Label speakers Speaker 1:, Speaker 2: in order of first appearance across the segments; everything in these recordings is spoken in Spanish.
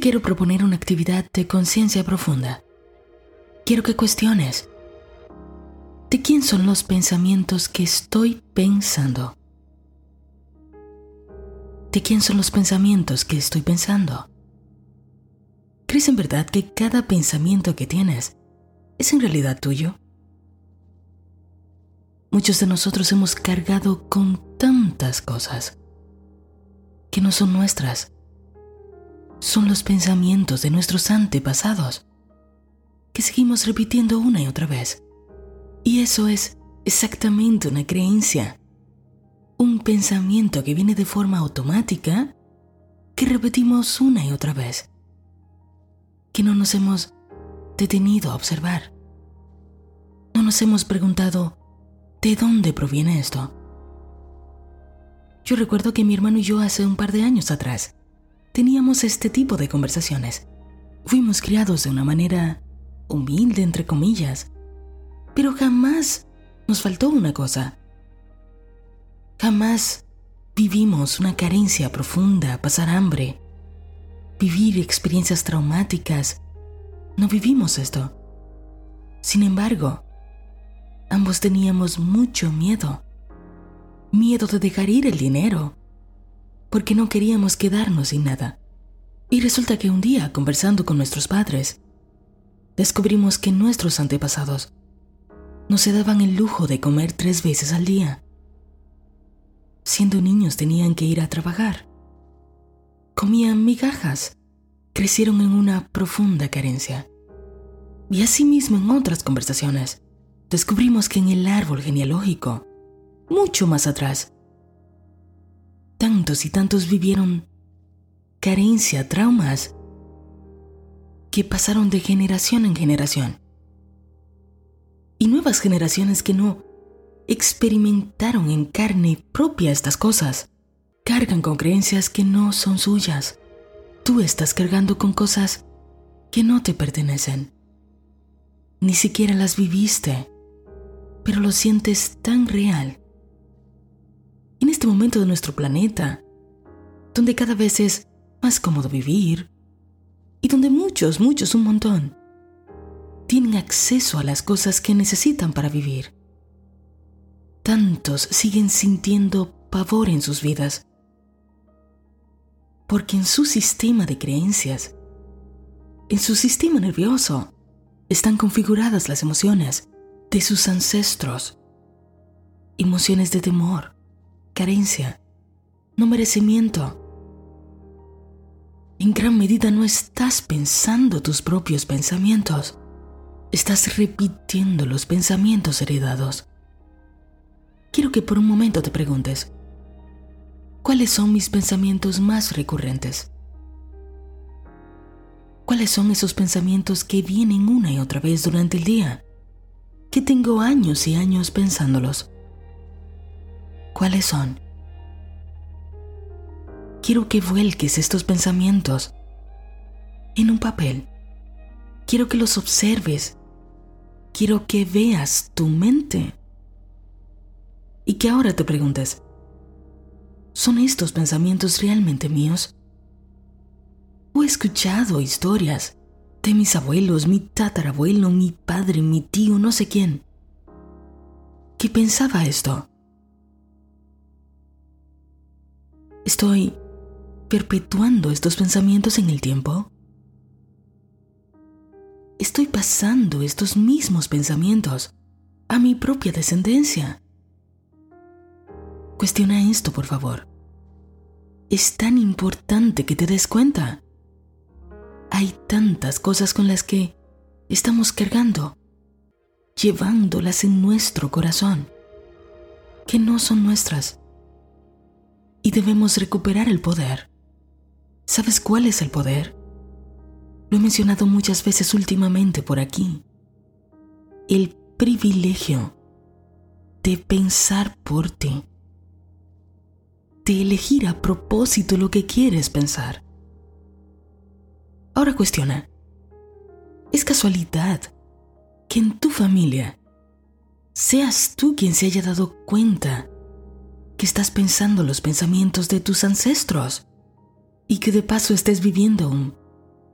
Speaker 1: quiero proponer una actividad de conciencia profunda. Quiero que cuestiones. ¿De quién son los pensamientos que estoy pensando? ¿De quién son los pensamientos que estoy pensando? ¿Crees en verdad que cada pensamiento que tienes es en realidad tuyo? Muchos de nosotros hemos cargado con tantas cosas que no son nuestras. Son los pensamientos de nuestros antepasados que seguimos repitiendo una y otra vez. Y eso es exactamente una creencia, un pensamiento que viene de forma automática que repetimos una y otra vez, que no nos hemos detenido a observar. No nos hemos preguntado, ¿de dónde proviene esto? Yo recuerdo que mi hermano y yo hace un par de años atrás teníamos este tipo de conversaciones. Fuimos criados de una manera humilde, entre comillas, pero jamás nos faltó una cosa. Jamás vivimos una carencia profunda, pasar hambre, vivir experiencias traumáticas. No vivimos esto. Sin embargo, ambos teníamos mucho miedo. Miedo de dejar ir el dinero, porque no queríamos quedarnos sin nada. Y resulta que un día, conversando con nuestros padres, descubrimos que nuestros antepasados no se daban el lujo de comer tres veces al día. Siendo niños tenían que ir a trabajar. Comían migajas. Crecieron en una profunda carencia. Y asimismo en otras conversaciones, descubrimos que en el árbol genealógico, mucho más atrás, tantos y tantos vivieron carencia, traumas, que pasaron de generación en generación y nuevas generaciones que no experimentaron en carne propia estas cosas. Cargan con creencias que no son suyas. Tú estás cargando con cosas que no te pertenecen. Ni siquiera las viviste, pero lo sientes tan real. Este momento de nuestro planeta, donde cada vez es más cómodo vivir, y donde muchos, muchos, un montón, tienen acceso a las cosas que necesitan para vivir. Tantos siguen sintiendo pavor en sus vidas, porque en su sistema de creencias, en su sistema nervioso, están configuradas las emociones de sus ancestros, emociones de temor, carencia, no merecimiento. En gran medida no estás pensando tus propios pensamientos, Estás repitiendo los pensamientos heredados. Quiero que por un momento te preguntes, ¿cuáles son mis pensamientos más recurrentes? ¿Cuáles son esos pensamientos que vienen una y otra vez durante el día? Que tengo años y años pensándolos. ¿Cuáles son? Quiero que vuelques estos pensamientos en un papel. Quiero que los observes quiero que veas tu mente. Y que ahora te preguntes, ¿son estos pensamientos realmente míos? ¿O he escuchado historias de mis abuelos, mi tatarabuelo, mi padre, mi tío, no sé quién, que pensaba esto? ¿Estoy perpetuando estos pensamientos en el tiempo? estoy pasando estos mismos pensamientos a mi propia descendencia. Cuestiona esto, por favor. Es tan importante que te des cuenta. Hay tantas cosas con las que estamos cargando, llevándolas en nuestro corazón, que no son nuestras. Y debemos recuperar el poder. ¿Sabes cuál es el poder? Lo he mencionado muchas veces últimamente por aquí. El privilegio de pensar por ti. De elegir a propósito lo que quieres pensar. Ahora cuestiona. ¿Es casualidad que en tu familia seas tú quien se haya dado cuenta que estás pensando los pensamientos de tus ancestros y que de paso estés viviendo un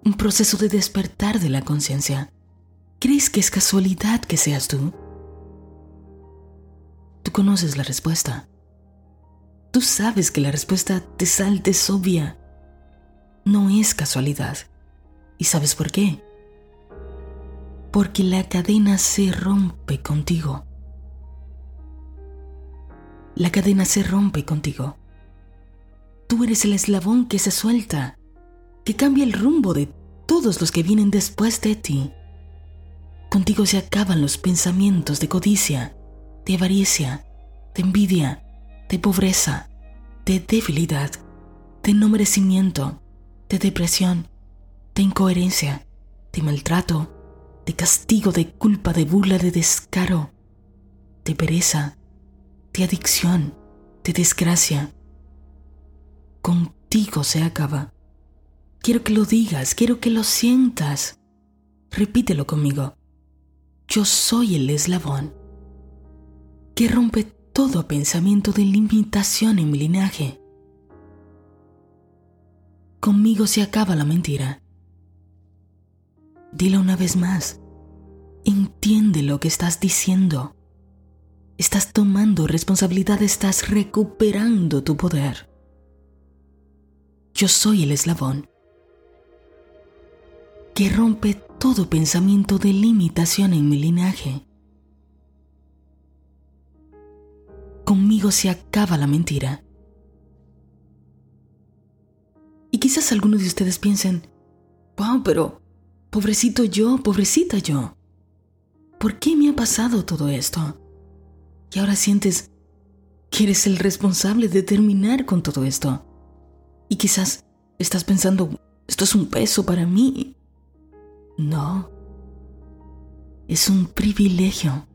Speaker 1: un proceso de despertar de la conciencia. ¿Crees que es casualidad que seas tú? Tú conoces la respuesta. Tú sabes que la respuesta te salta es obvia. No es casualidad. ¿Y sabes por qué? Porque la cadena se rompe contigo. La cadena se rompe contigo. Tú eres el eslabón que se suelta, que cambia el rumbo de todos los que vienen después de ti. Contigo se acaban los pensamientos de codicia, de avaricia, de envidia, de pobreza, de debilidad, de no merecimiento, de depresión, de incoherencia, de maltrato, de castigo, de culpa, de burla, de descaro, de pereza, de adicción, de desgracia. Contigo se acaba. Quiero que lo digas, quiero que lo sientas. Repítelo conmigo. Yo soy el eslabón que rompe todo pensamiento de limitación en mi linaje. Conmigo se acaba la mentira. Dilo una vez más. Entiende lo que estás diciendo. Estás tomando responsabilidad, estás recuperando tu poder. Yo soy el eslabón que rompe todo pensamiento de limitación en mi linaje. Conmigo se acaba la mentira. Y quizás algunos de ustedes piensen, wow, pero pobrecito yo, pobrecita yo. ¿Por qué me ha pasado todo esto? Y ahora sientes que eres el responsable de terminar con todo esto. Y quizás estás pensando, esto es un peso para mí. No. Es un privilegio.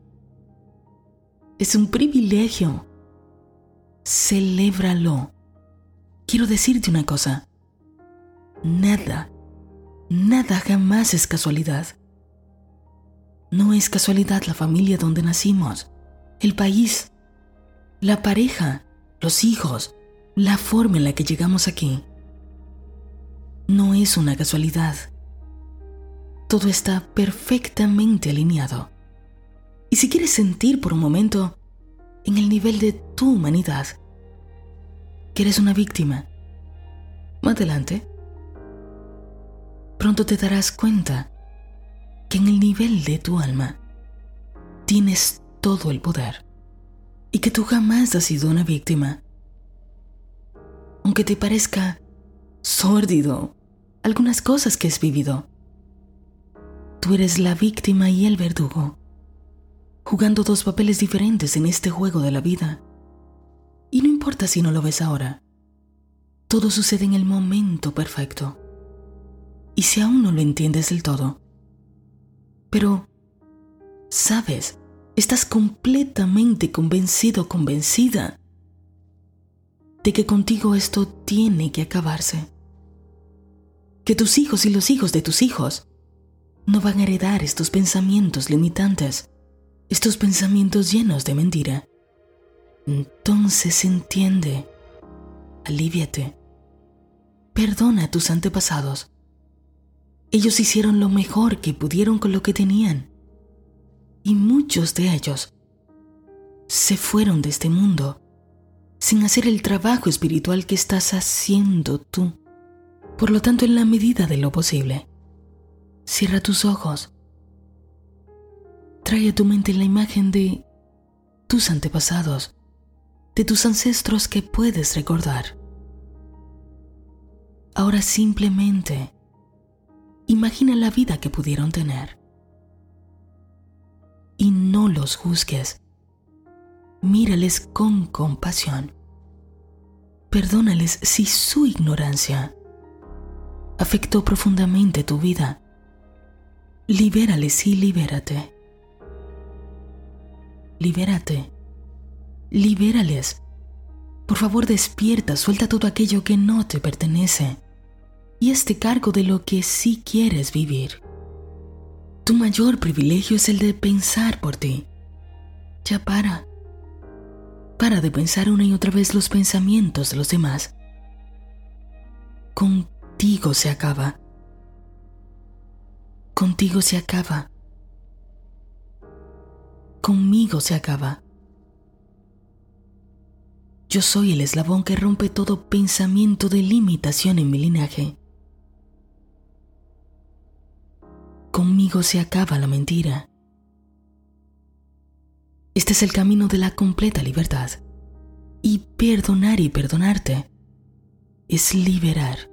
Speaker 1: Es un privilegio. Celébralo. Quiero decirte una cosa. Nada, nada jamás es casualidad. No es casualidad la familia donde nacimos, el país, la pareja, los hijos, la forma en la que llegamos aquí. No es una casualidad. Todo está perfectamente alineado. Y si quieres sentir por un momento en el nivel de tu humanidad, que eres una víctima, más adelante, pronto te darás cuenta que en el nivel de tu alma tienes todo el poder y que tú jamás has sido una víctima. Aunque te parezca sórdido algunas cosas que has vivido, tú eres la víctima y el verdugo jugando dos papeles diferentes en este juego de la vida. Y no importa si no lo ves ahora, todo sucede en el momento perfecto. Y si aún no lo entiendes del todo, pero, sabes, estás completamente convencido, convencida de que contigo esto tiene que acabarse. Que tus hijos y los hijos de tus hijos no van a heredar estos pensamientos limitantes estos pensamientos llenos de mentira, entonces entiende, aliviate, perdona a tus antepasados. Ellos hicieron lo mejor que pudieron con lo que tenían y muchos de ellos se fueron de este mundo sin hacer el trabajo espiritual que estás haciendo tú. Por lo tanto, en la medida de lo posible, cierra tus ojos Trae a tu mente la imagen de tus antepasados, de tus ancestros que puedes recordar. Ahora simplemente imagina la vida que pudieron tener. Y no los juzgues. Mírales con compasión. Perdónales si su ignorancia afectó profundamente tu vida. Libérales y libérate libérate. Libérales. Por favor, despierta, suelta todo aquello que no te pertenece y este cargo de lo que sí quieres vivir. Tu mayor privilegio es el de pensar por ti. Ya para. Para de pensar una y otra vez los pensamientos de los demás. Contigo se acaba. Contigo se acaba. Conmigo se acaba. Yo soy el eslabón que rompe todo pensamiento de limitación en mi linaje. Conmigo se acaba la mentira. Este es el camino de la completa libertad. Y perdonar y perdonarte es liberar.